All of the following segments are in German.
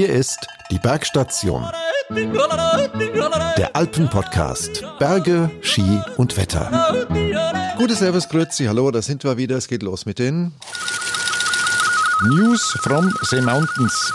Hier ist die Bergstation. Der Alpenpodcast. Berge, Ski und Wetter. Gute Servus, Grüezi, hallo, da sind wir wieder. Es geht los mit den News from the Mountains.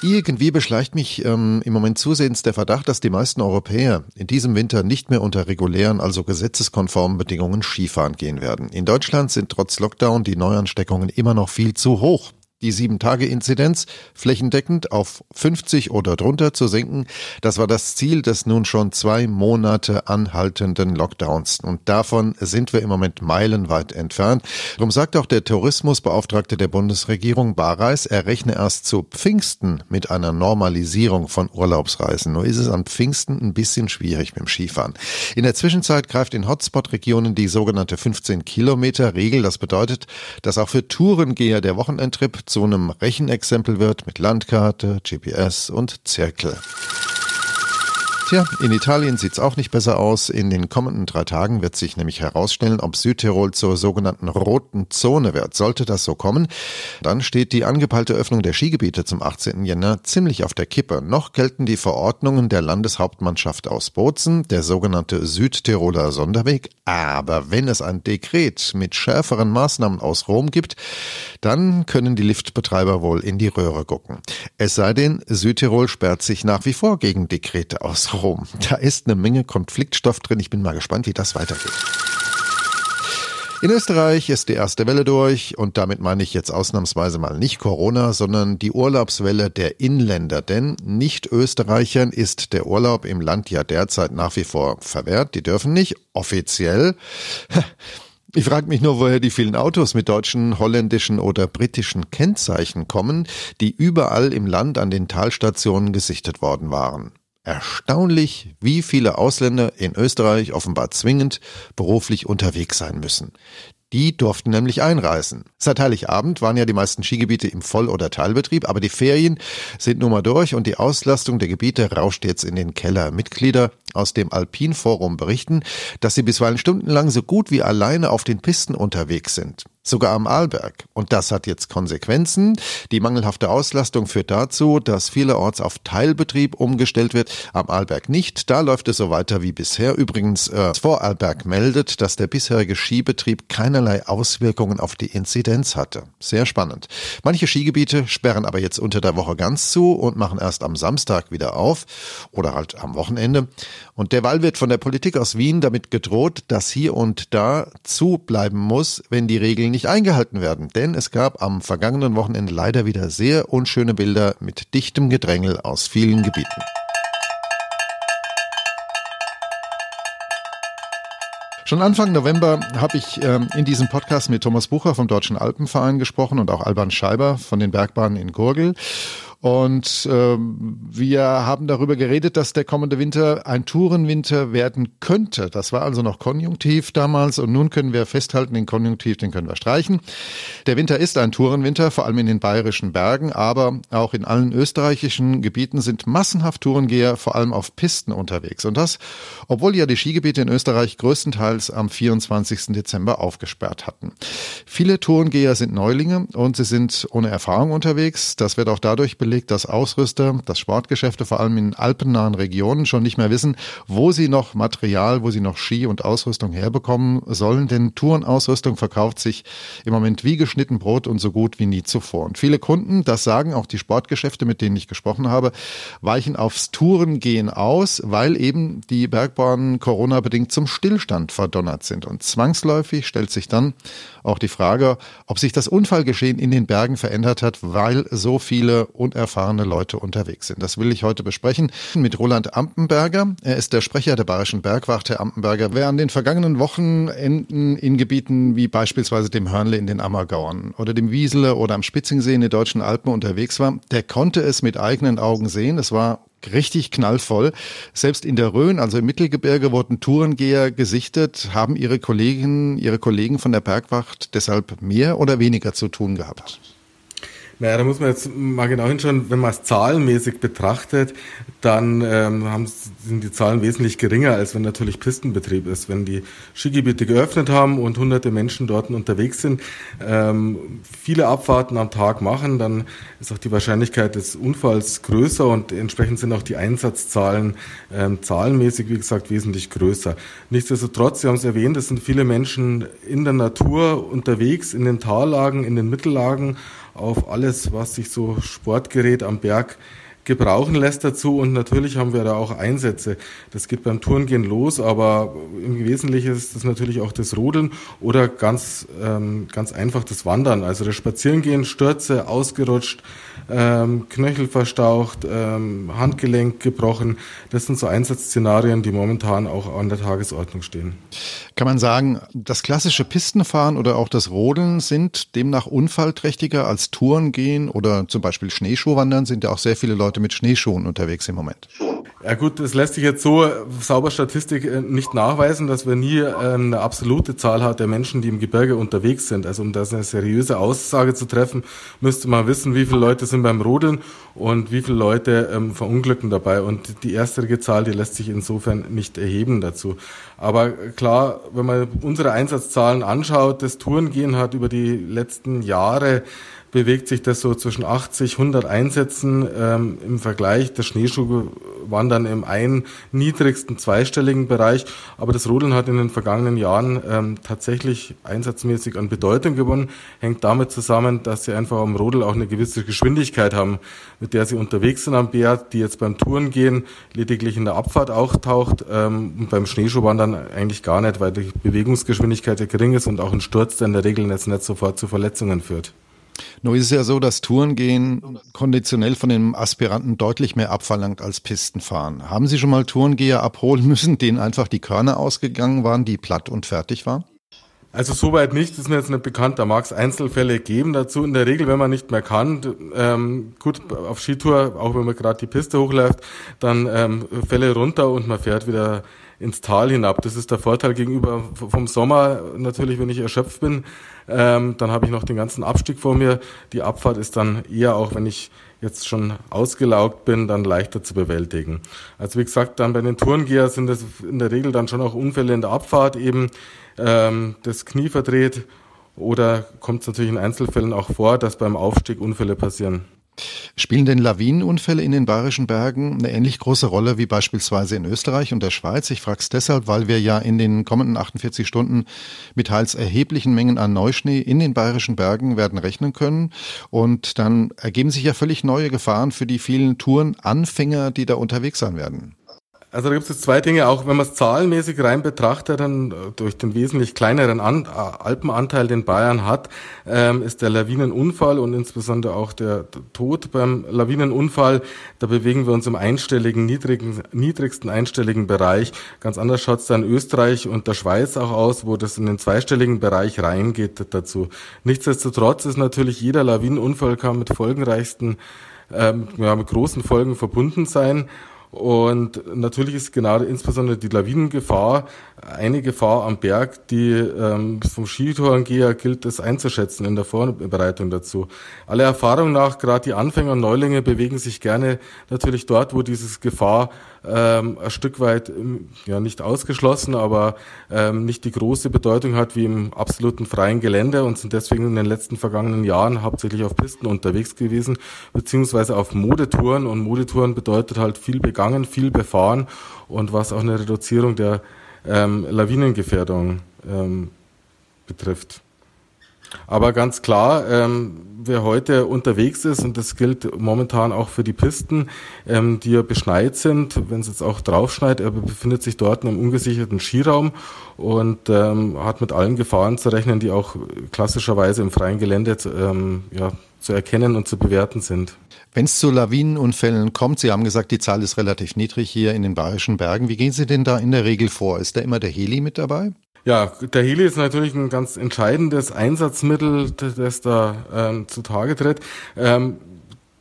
Irgendwie beschleicht mich ähm, im Moment zusehends der Verdacht, dass die meisten Europäer in diesem Winter nicht mehr unter regulären, also gesetzeskonformen Bedingungen Skifahren gehen werden. In Deutschland sind trotz Lockdown die Neuansteckungen immer noch viel zu hoch die Sieben-Tage-Inzidenz flächendeckend auf 50 oder drunter zu senken. Das war das Ziel des nun schon zwei Monate anhaltenden Lockdowns. Und davon sind wir im Moment meilenweit entfernt. Darum sagt auch der Tourismusbeauftragte der Bundesregierung Bareis, er rechne erst zu Pfingsten mit einer Normalisierung von Urlaubsreisen. Nur ist es an Pfingsten ein bisschen schwierig mit dem Skifahren. In der Zwischenzeit greift in Hotspot-Regionen die sogenannte 15-Kilometer-Regel. Das bedeutet, dass auch für Tourengeher der Wochenendtrip zu einem Rechenexempel wird mit Landkarte, GPS und Zirkel. Tja, in Italien sieht's auch nicht besser aus. In den kommenden drei Tagen wird sich nämlich herausstellen, ob Südtirol zur sogenannten roten Zone wird. Sollte das so kommen, dann steht die angepeilte Öffnung der Skigebiete zum 18. Jänner ziemlich auf der Kippe. Noch gelten die Verordnungen der Landeshauptmannschaft aus Bozen, der sogenannte Südtiroler Sonderweg. Aber wenn es ein Dekret mit schärferen Maßnahmen aus Rom gibt, dann können die Liftbetreiber wohl in die Röhre gucken. Es sei denn, Südtirol sperrt sich nach wie vor gegen Dekrete aus Rom. Rom. Da ist eine Menge Konfliktstoff drin. Ich bin mal gespannt, wie das weitergeht. In Österreich ist die erste Welle durch und damit meine ich jetzt ausnahmsweise mal nicht Corona, sondern die Urlaubswelle der Inländer. Denn Nicht-Österreichern ist der Urlaub im Land ja derzeit nach wie vor verwehrt. Die dürfen nicht offiziell. Ich frage mich nur, woher die vielen Autos mit deutschen, holländischen oder britischen Kennzeichen kommen, die überall im Land an den Talstationen gesichtet worden waren. Erstaunlich, wie viele Ausländer in Österreich offenbar zwingend beruflich unterwegs sein müssen. Die durften nämlich einreisen. Seit Heiligabend waren ja die meisten Skigebiete im Voll- oder Teilbetrieb, aber die Ferien sind nun mal durch und die Auslastung der Gebiete rauscht jetzt in den Keller. Mitglieder aus dem Alpin-Forum berichten, dass sie bisweilen stundenlang so gut wie alleine auf den Pisten unterwegs sind sogar am Arlberg. Und das hat jetzt Konsequenzen. Die mangelhafte Auslastung führt dazu, dass vielerorts auf Teilbetrieb umgestellt wird, am Arlberg nicht. Da läuft es so weiter wie bisher. Übrigens, äh, Vorarlberg meldet, dass der bisherige Skibetrieb keinerlei Auswirkungen auf die Inzidenz hatte. Sehr spannend. Manche Skigebiete sperren aber jetzt unter der Woche ganz zu und machen erst am Samstag wieder auf oder halt am Wochenende. Und derweil wird von der Politik aus Wien damit gedroht, dass hier und da zubleiben muss, wenn die Regeln Regeln nicht eingehalten werden, denn es gab am vergangenen Wochenende leider wieder sehr unschöne Bilder mit dichtem Gedrängel aus vielen Gebieten. Schon Anfang November habe ich ähm, in diesem Podcast mit Thomas Bucher vom Deutschen Alpenverein gesprochen und auch Alban Scheiber von den Bergbahnen in Gurgel. Und ähm, wir haben darüber geredet, dass der kommende Winter ein Tourenwinter werden könnte. Das war also noch Konjunktiv damals und nun können wir festhalten, den Konjunktiv, den können wir streichen. Der Winter ist ein Tourenwinter, vor allem in den bayerischen Bergen, aber auch in allen österreichischen Gebieten sind massenhaft Tourengeher vor allem auf Pisten unterwegs. Und das, obwohl ja die Skigebiete in Österreich größtenteils am 24. Dezember aufgesperrt hatten. Viele Tourengeher sind Neulinge und sie sind ohne Erfahrung unterwegs. Das wird auch dadurch belegt, belegt, dass Ausrüster, dass Sportgeschäfte vor allem in alpennahen Regionen schon nicht mehr wissen, wo sie noch Material, wo sie noch Ski und Ausrüstung herbekommen sollen. Denn Tourenausrüstung verkauft sich im Moment wie geschnitten Brot und so gut wie nie zuvor. Und viele Kunden, das sagen auch die Sportgeschäfte, mit denen ich gesprochen habe, weichen aufs Tourengehen aus, weil eben die Bergbahnen Corona-bedingt zum Stillstand verdonnert sind. Und zwangsläufig stellt sich dann auch die Frage, ob sich das Unfallgeschehen in den Bergen verändert hat, weil so viele unerfahrene erfahrene Leute unterwegs sind. Das will ich heute besprechen mit Roland Ampenberger. Er ist der Sprecher der Bayerischen Bergwacht. Herr Ampenberger, wer an den vergangenen Wochenenden in Gebieten wie beispielsweise dem Hörnle in den Ammergauern oder dem Wiesele oder am Spitzingsee in den deutschen Alpen unterwegs war, der konnte es mit eigenen Augen sehen. Es war richtig knallvoll. Selbst in der Rhön, also im Mittelgebirge, wurden Tourengeher gesichtet. Haben Ihre Kolleginnen, Ihre Kollegen von der Bergwacht deshalb mehr oder weniger zu tun gehabt? Naja, da muss man jetzt mal genau hinschauen, wenn man es zahlenmäßig betrachtet, dann ähm, sind die Zahlen wesentlich geringer, als wenn natürlich Pistenbetrieb ist. Wenn die Skigebiete geöffnet haben und hunderte Menschen dort unterwegs sind, ähm, viele Abfahrten am Tag machen, dann ist auch die Wahrscheinlichkeit des Unfalls größer und entsprechend sind auch die Einsatzzahlen ähm, zahlenmäßig, wie gesagt, wesentlich größer. Nichtsdestotrotz, Sie haben es erwähnt, es sind viele Menschen in der Natur unterwegs, in den Tallagen, in den Mittellagen, auf alles, was sich so Sportgerät am Berg gebrauchen lässt dazu. Und natürlich haben wir da auch Einsätze. Das geht beim Tourengehen los, aber im Wesentlichen ist das natürlich auch das Rodeln oder ganz, ähm, ganz einfach das Wandern. Also das Spazierengehen, Stürze, ausgerutscht, ähm, Knöchel verstaucht, ähm, Handgelenk gebrochen. Das sind so Einsatzszenarien, die momentan auch an der Tagesordnung stehen. Kann man sagen, das klassische Pistenfahren oder auch das Rodeln sind demnach unfallträchtiger als Tourengehen oder zum Beispiel Schneeschuhwandern sind ja auch sehr viele Leute mit Schneeschuhen unterwegs im Moment. Ja gut, das lässt sich jetzt so sauber Statistik äh, nicht nachweisen, dass wir nie ähm, eine absolute Zahl hat der Menschen, die im Gebirge unterwegs sind. Also um das eine seriöse Aussage zu treffen, müsste man wissen, wie viele Leute sind beim Rodeln und wie viele Leute ähm, verunglücken dabei. Und die erste Zahl, die lässt sich insofern nicht erheben dazu. Aber klar, wenn man unsere Einsatzzahlen anschaut, das Tourengehen hat über die letzten Jahre bewegt sich das so zwischen 80, 100 Einsätzen ähm, im Vergleich. Der Schneeschuhwandern im einen niedrigsten zweistelligen Bereich. Aber das Rodeln hat in den vergangenen Jahren ähm, tatsächlich einsatzmäßig an Bedeutung gewonnen. Hängt damit zusammen, dass sie einfach am Rodel auch eine gewisse Geschwindigkeit haben, mit der sie unterwegs sind am Berg, die jetzt beim Tourengehen lediglich in der Abfahrt auch taucht ähm, und beim Schneeschuhwandern eigentlich gar nicht, weil die Bewegungsgeschwindigkeit ja gering ist und auch ein Sturz, der in der Regel jetzt nicht sofort zu Verletzungen führt. Nur ist es ja so, dass Tourengehen konditionell von den Aspiranten deutlich mehr abverlangt als Pistenfahren. Haben Sie schon mal Tourengeher abholen müssen, denen einfach die Körner ausgegangen waren, die platt und fertig waren? Also soweit nicht, das ist mir jetzt nicht bekannt. Da mag es Einzelfälle geben dazu. In der Regel, wenn man nicht mehr kann, ähm, gut, auf Skitour, auch wenn man gerade die Piste hochläuft, dann ähm, Fälle runter und man fährt wieder ins Tal hinab. Das ist der Vorteil gegenüber vom Sommer. Natürlich, wenn ich erschöpft bin, ähm, dann habe ich noch den ganzen Abstieg vor mir. Die Abfahrt ist dann eher auch, wenn ich jetzt schon ausgelaugt bin, dann leichter zu bewältigen. Also wie gesagt, dann bei den Tourengeher sind es in der Regel dann schon auch Unfälle in der Abfahrt eben, ähm, das Knie verdreht oder kommt es natürlich in Einzelfällen auch vor, dass beim Aufstieg Unfälle passieren. Spielen denn Lawinenunfälle in den bayerischen Bergen eine ähnlich große Rolle wie beispielsweise in Österreich und der Schweiz? Ich frage es deshalb, weil wir ja in den kommenden 48 Stunden mit teils erheblichen Mengen an Neuschnee in den bayerischen Bergen werden rechnen können. Und dann ergeben sich ja völlig neue Gefahren für die vielen Tourenanfänger, die da unterwegs sein werden. Also da gibt es jetzt zwei Dinge, auch wenn man es zahlenmäßig rein betrachtet, dann äh, durch den wesentlich kleineren An äh, Alpenanteil, den Bayern hat, ähm, ist der Lawinenunfall und insbesondere auch der Tod beim Lawinenunfall, da bewegen wir uns im einstelligen, niedrigen, niedrigsten einstelligen Bereich. Ganz anders schaut es dann Österreich und der Schweiz auch aus, wo das in den zweistelligen Bereich reingeht dazu. Nichtsdestotrotz ist natürlich jeder Lawinenunfall kann mit folgenreichsten ähm, ja, mit großen Folgen verbunden sein. Und natürlich ist gerade insbesondere die Lawinengefahr eine Gefahr am Berg, die ähm, vom Skitourengeher gilt es einzuschätzen in der Vorbereitung dazu. Alle Erfahrung nach, gerade die Anfänger und Neulinge bewegen sich gerne natürlich dort, wo dieses Gefahr ähm, ein Stück weit ähm, ja nicht ausgeschlossen, aber ähm, nicht die große Bedeutung hat wie im absoluten freien Gelände und sind deswegen in den letzten vergangenen Jahren hauptsächlich auf Pisten unterwegs gewesen, beziehungsweise auf Modetouren und Modetouren bedeutet halt viel begangen, viel befahren und was auch eine Reduzierung der ähm, Lawinengefährdung ähm, betrifft. Aber ganz klar, ähm, wer heute unterwegs ist, und das gilt momentan auch für die Pisten, ähm, die ja beschneit sind, wenn es jetzt auch draufschneit, er befindet sich dort in einem ungesicherten Skiraum und ähm, hat mit allen Gefahren zu rechnen, die auch klassischerweise im freien Gelände ähm, ja, zu erkennen und zu bewerten sind. Wenn es zu Lawinenunfällen kommt, Sie haben gesagt, die Zahl ist relativ niedrig hier in den Bayerischen Bergen. Wie gehen Sie denn da in der Regel vor? Ist da immer der Heli mit dabei? Ja, der Heli ist natürlich ein ganz entscheidendes Einsatzmittel, das da ähm, zutage tritt. Ähm,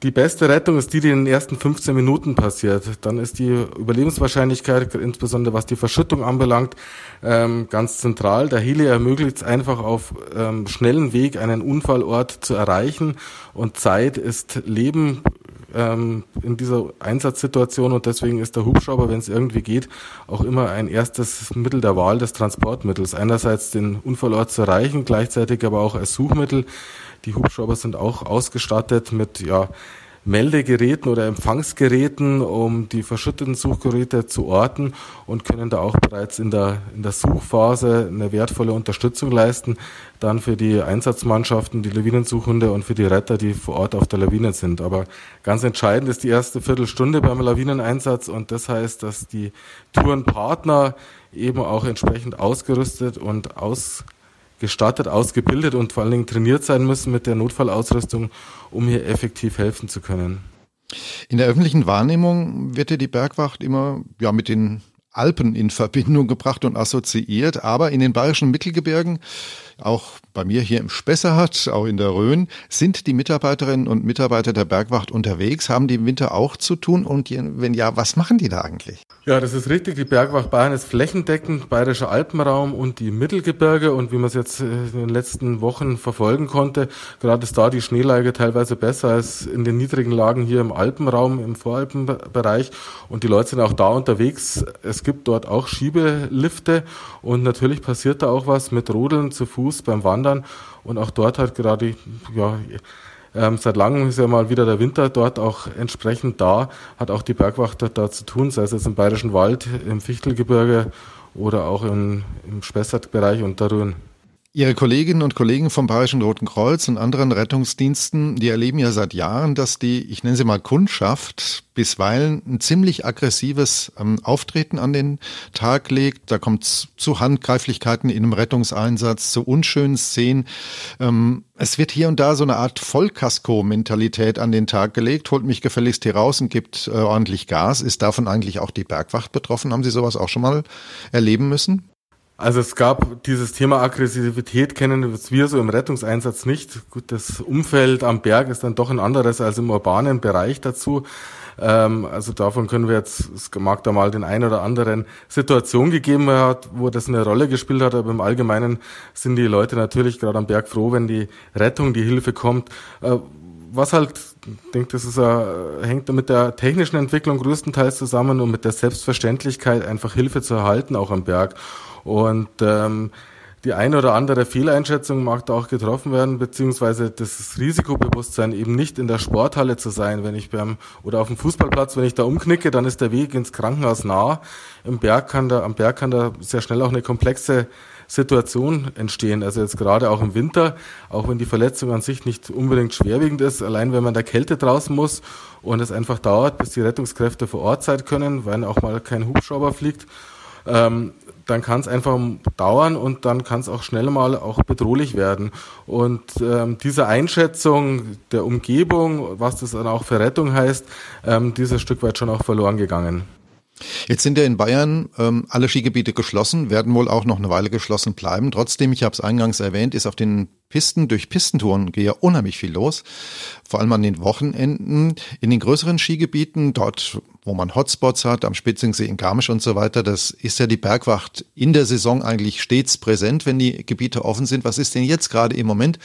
Die beste Rettung ist die, die in den ersten 15 Minuten passiert. Dann ist die Überlebenswahrscheinlichkeit, insbesondere was die Verschüttung anbelangt, ähm, ganz zentral. Der Heli ermöglicht es einfach auf ähm, schnellen Weg einen Unfallort zu erreichen und Zeit ist Leben ähm, in dieser Einsatzsituation und deswegen ist der Hubschrauber, wenn es irgendwie geht, auch immer ein erstes Mittel der Wahl des Transportmittels. Einerseits den Unfallort zu erreichen, gleichzeitig aber auch als Suchmittel. Die Hubschrauber sind auch ausgestattet mit ja, Meldegeräten oder Empfangsgeräten, um die verschütteten Suchgeräte zu orten und können da auch bereits in der, in der Suchphase eine wertvolle Unterstützung leisten, dann für die Einsatzmannschaften, die Lawinensuchhunde und für die Retter, die vor Ort auf der Lawine sind. Aber ganz entscheidend ist die erste Viertelstunde beim Lawineneinsatz und das heißt, dass die Tourenpartner eben auch entsprechend ausgerüstet und aus gestattet, ausgebildet und vor allen Dingen trainiert sein müssen mit der Notfallausrüstung, um hier effektiv helfen zu können. In der öffentlichen Wahrnehmung wird ja die Bergwacht immer ja mit den Alpen in Verbindung gebracht und assoziiert, aber in den bayerischen Mittelgebirgen auch bei mir hier im Spessart, auch in der Rhön, sind die Mitarbeiterinnen und Mitarbeiter der Bergwacht unterwegs, haben die im Winter auch zu tun und wenn ja, was machen die da eigentlich? Ja, das ist richtig. Die Bergwacht Bayern ist flächendeckend bayerischer Alpenraum und die Mittelgebirge und wie man es jetzt äh, in den letzten Wochen verfolgen konnte, gerade ist da die Schneelage teilweise besser als in den niedrigen Lagen hier im Alpenraum, im Voralpenbereich und die Leute sind auch da unterwegs. Es gibt dort auch Schiebelifte und natürlich passiert da auch was mit Rodeln zu Fuß Fuß beim Wandern und auch dort hat gerade, ja, ähm, seit langem ist ja mal wieder der Winter dort auch entsprechend da, hat auch die Bergwacht da zu tun, sei es jetzt im Bayerischen Wald, im Fichtelgebirge oder auch im, im Spessart-Bereich und der Rhön. Ihre Kolleginnen und Kollegen vom Bayerischen Roten Kreuz und anderen Rettungsdiensten, die erleben ja seit Jahren, dass die, ich nenne sie mal Kundschaft, bisweilen ein ziemlich aggressives ähm, Auftreten an den Tag legt. Da kommt es zu Handgreiflichkeiten in einem Rettungseinsatz, zu unschönen Szenen. Ähm, es wird hier und da so eine Art Vollkasko-Mentalität an den Tag gelegt. Holt mich gefälligst hier raus und gibt äh, ordentlich Gas. Ist davon eigentlich auch die Bergwacht betroffen? Haben Sie sowas auch schon mal erleben müssen? Also es gab dieses Thema Aggressivität kennen wir so im Rettungseinsatz nicht. Gut, das Umfeld am Berg ist dann doch ein anderes als im urbanen Bereich dazu. Ähm, also davon können wir jetzt, es mag da mal den ein oder anderen Situation gegeben hat, wo das eine Rolle gespielt hat, aber im Allgemeinen sind die Leute natürlich gerade am Berg froh, wenn die Rettung, die Hilfe kommt. Äh, was halt, ich denke, das ist, äh, hängt mit der technischen Entwicklung größtenteils zusammen und mit der Selbstverständlichkeit, einfach Hilfe zu erhalten, auch am Berg. Und ähm, die eine oder andere Fehleinschätzung mag da auch getroffen werden, beziehungsweise das Risikobewusstsein eben nicht in der Sporthalle zu sein, wenn ich beim oder auf dem Fußballplatz, wenn ich da umknicke, dann ist der Weg ins Krankenhaus nah. Im Berg kann da, am Berg kann da sehr schnell auch eine komplexe Situation entstehen. Also jetzt gerade auch im Winter, auch wenn die Verletzung an sich nicht unbedingt schwerwiegend ist, allein wenn man der Kälte draußen muss und es einfach dauert, bis die Rettungskräfte vor Ort sein können, weil auch mal kein Hubschrauber fliegt, ähm, dann kann es einfach dauern und dann kann es auch schnell mal auch bedrohlich werden. Und ähm, diese Einschätzung der Umgebung, was das dann auch für Rettung heißt, ähm, dieses Stück weit schon auch verloren gegangen. Jetzt sind ja in Bayern ähm, alle Skigebiete geschlossen, werden wohl auch noch eine Weile geschlossen bleiben. Trotzdem, ich habe es eingangs erwähnt, ist auf den Pisten durch Pistentouren gehe ja unheimlich viel los, vor allem an den Wochenenden. In den größeren Skigebieten, dort wo man Hotspots hat, am Spitzingsee in Garmisch und so weiter, das ist ja die Bergwacht in der Saison eigentlich stets präsent, wenn die Gebiete offen sind. Was ist denn jetzt gerade im Moment,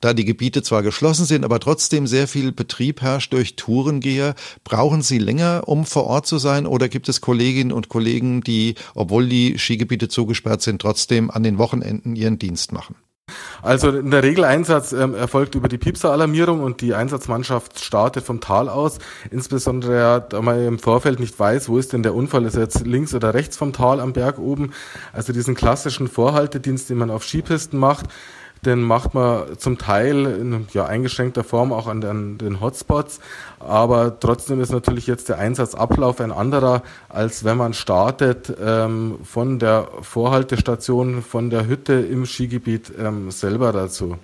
da die Gebiete zwar geschlossen sind, aber trotzdem sehr viel Betrieb herrscht durch Tourengeher? Brauchen Sie länger, um vor Ort zu sein oder gibt es Kolleginnen und Kollegen, die, obwohl die Skigebiete zugesperrt sind, trotzdem an den Wochenenden ihren Dienst machen? Also in der Regel Einsatz ähm, erfolgt über die Piepser-Alarmierung und die Einsatzmannschaft startet vom Tal aus. Insbesondere, da man im Vorfeld nicht weiß, wo ist denn der Unfall, ist er jetzt links oder rechts vom Tal am Berg oben. Also diesen klassischen Vorhaltedienst, den man auf Skipisten macht, den macht man zum Teil in ja, eingeschränkter Form auch an den, den, Hotspots. Aber trotzdem ist natürlich jetzt der Einsatzablauf ein anderer, als wenn man startet ähm, von der Vorhaltestation, von der Hütte im Skigebiet ähm, selber dazu.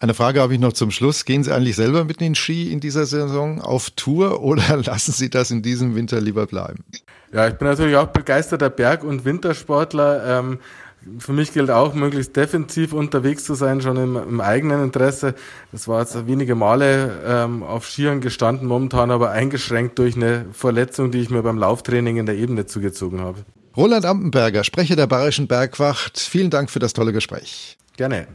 Eine Frage habe ich noch zum Schluss. Gehen Sie eigentlich selber mit den Ski in dieser Saison auf Tour oder lassen Sie das in diesem Winter lieber bleiben? Ja, ich bin natürlich auch begeisterter Berg- und Wintersportler. Ähm, für mich gilt auch, möglichst defensiv unterwegs zu sein, schon im, im eigenen Interesse. Das war jetzt wenige Male ähm, auf Skiern gestanden, momentan aber eingeschränkt durch eine Verletzung, die ich mir beim Lauftraining in der Ebene zugezogen habe. Roland Ampenberger, Sprecher der Bayerischen Bergwacht, vielen Dank für das tolle Gespräch. Gerne.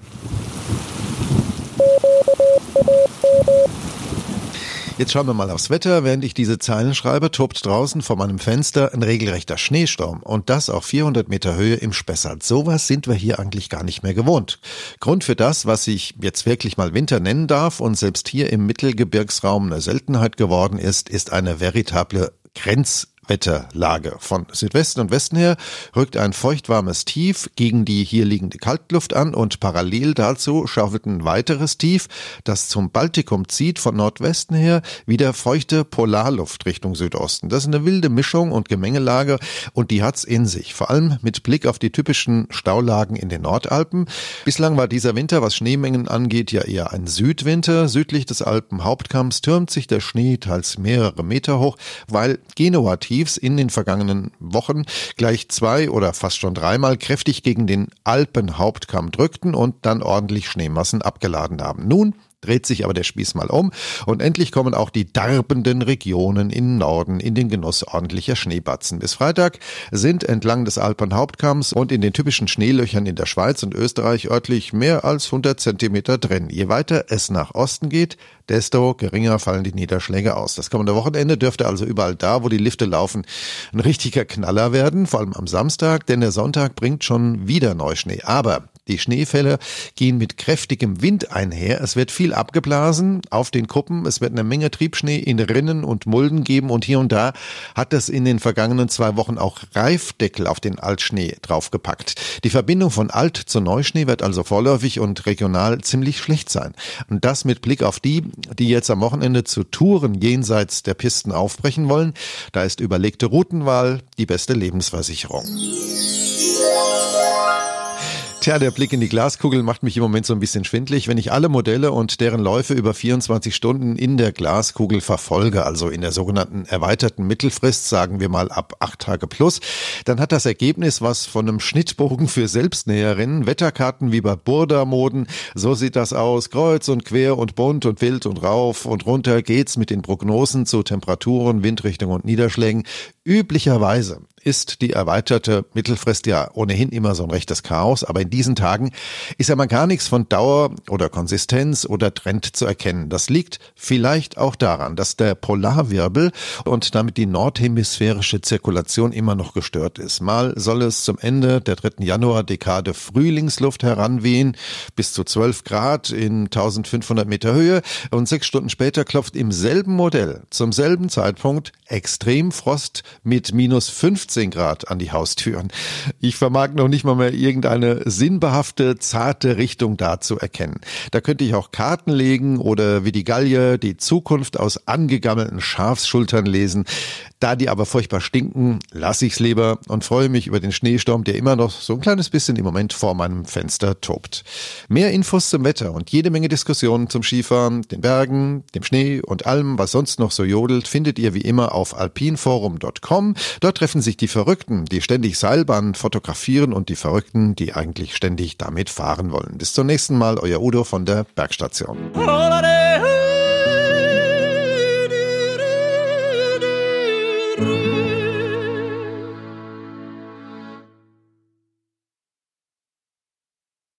Jetzt schauen wir mal aufs Wetter. Während ich diese Zeilen schreibe, tobt draußen vor meinem Fenster ein regelrechter Schneesturm. Und das auf 400 Meter Höhe im Spessart. Sowas sind wir hier eigentlich gar nicht mehr gewohnt. Grund für das, was ich jetzt wirklich mal Winter nennen darf und selbst hier im Mittelgebirgsraum eine Seltenheit geworden ist, ist eine veritable Grenz Wetterlage. Von Südwesten und Westen her rückt ein feuchtwarmes Tief gegen die hier liegende Kaltluft an und parallel dazu schaufelt ein weiteres Tief, das zum Baltikum zieht, von Nordwesten her wieder feuchte Polarluft Richtung Südosten. Das ist eine wilde Mischung und Gemengelage und die hat's in sich. Vor allem mit Blick auf die typischen Staulagen in den Nordalpen. Bislang war dieser Winter, was Schneemengen angeht, ja eher ein Südwinter. Südlich des Alpenhauptkamms türmt sich der Schnee teils mehrere Meter hoch, weil Genua tief Tiefs in den vergangenen Wochen gleich zwei oder fast schon dreimal kräftig gegen den Alpenhauptkamm drückten und dann ordentlich Schneemassen abgeladen haben. Nun dreht sich aber der Spieß mal um und endlich kommen auch die darbenden Regionen im Norden in den Genuss ordentlicher Schneebatzen. Bis Freitag sind entlang des Alpenhauptkamms und in den typischen Schneelöchern in der Schweiz und Österreich örtlich mehr als 100 Zentimeter drin. Je weiter es nach Osten geht, desto geringer fallen die Niederschläge aus. Das kommende Wochenende dürfte also überall da, wo die Lifte laufen, ein richtiger Knaller werden, vor allem am Samstag, denn der Sonntag bringt schon wieder Neuschnee. Aber die Schneefälle gehen mit kräftigem Wind einher. Es wird viel abgeblasen auf den Kuppen. Es wird eine Menge Triebschnee in Rinnen und Mulden geben und hier und da hat es in den vergangenen zwei Wochen auch Reifdeckel auf den Altschnee draufgepackt. Die Verbindung von Alt zu Neuschnee wird also vorläufig und regional ziemlich schlecht sein. Und das mit Blick auf die, die jetzt am Wochenende zu Touren jenseits der Pisten aufbrechen wollen. Da ist überlegte Routenwahl die beste Lebensversicherung. Tja, der Blick in die Glaskugel macht mich im Moment so ein bisschen schwindlig. Wenn ich alle Modelle und deren Läufe über 24 Stunden in der Glaskugel verfolge, also in der sogenannten erweiterten Mittelfrist, sagen wir mal ab acht Tage plus, dann hat das Ergebnis was von einem Schnittbogen für Selbstnäherinnen. Wetterkarten wie bei Burda-Moden, so sieht das aus. Kreuz und quer und bunt und wild und rauf und runter geht's mit den Prognosen zu Temperaturen, Windrichtung und Niederschlägen. Üblicherweise ist die erweiterte Mittelfrist ja ohnehin immer so ein rechtes Chaos, aber in diesen Tagen ist ja mal gar nichts von Dauer oder Konsistenz oder Trend zu erkennen. Das liegt vielleicht auch daran, dass der Polarwirbel und damit die nordhemisphärische Zirkulation immer noch gestört ist. Mal soll es zum Ende der dritten Januar-Dekade Frühlingsluft heranwehen, bis zu 12 Grad in 1500 Meter Höhe und sechs Stunden später klopft im selben Modell zum selben Zeitpunkt Extremfrost mit minus 15 15 Grad an die Haustüren. Ich vermag noch nicht mal mehr irgendeine sinnbehafte, zarte Richtung da zu erkennen. Da könnte ich auch Karten legen oder wie die Gallier die Zukunft aus angegammelten Schafsschultern lesen. Da die aber furchtbar stinken, lasse ich's lieber und freue mich über den Schneesturm, der immer noch so ein kleines bisschen im Moment vor meinem Fenster tobt. Mehr Infos zum Wetter und jede Menge Diskussionen zum Skifahren, den Bergen, dem Schnee und allem, was sonst noch so jodelt, findet ihr wie immer auf alpinforum.com. Dort treffen sich die Verrückten, die ständig Seilbahnen fotografieren und die Verrückten, die eigentlich ständig damit fahren wollen. Bis zum nächsten Mal, euer Udo von der Bergstation.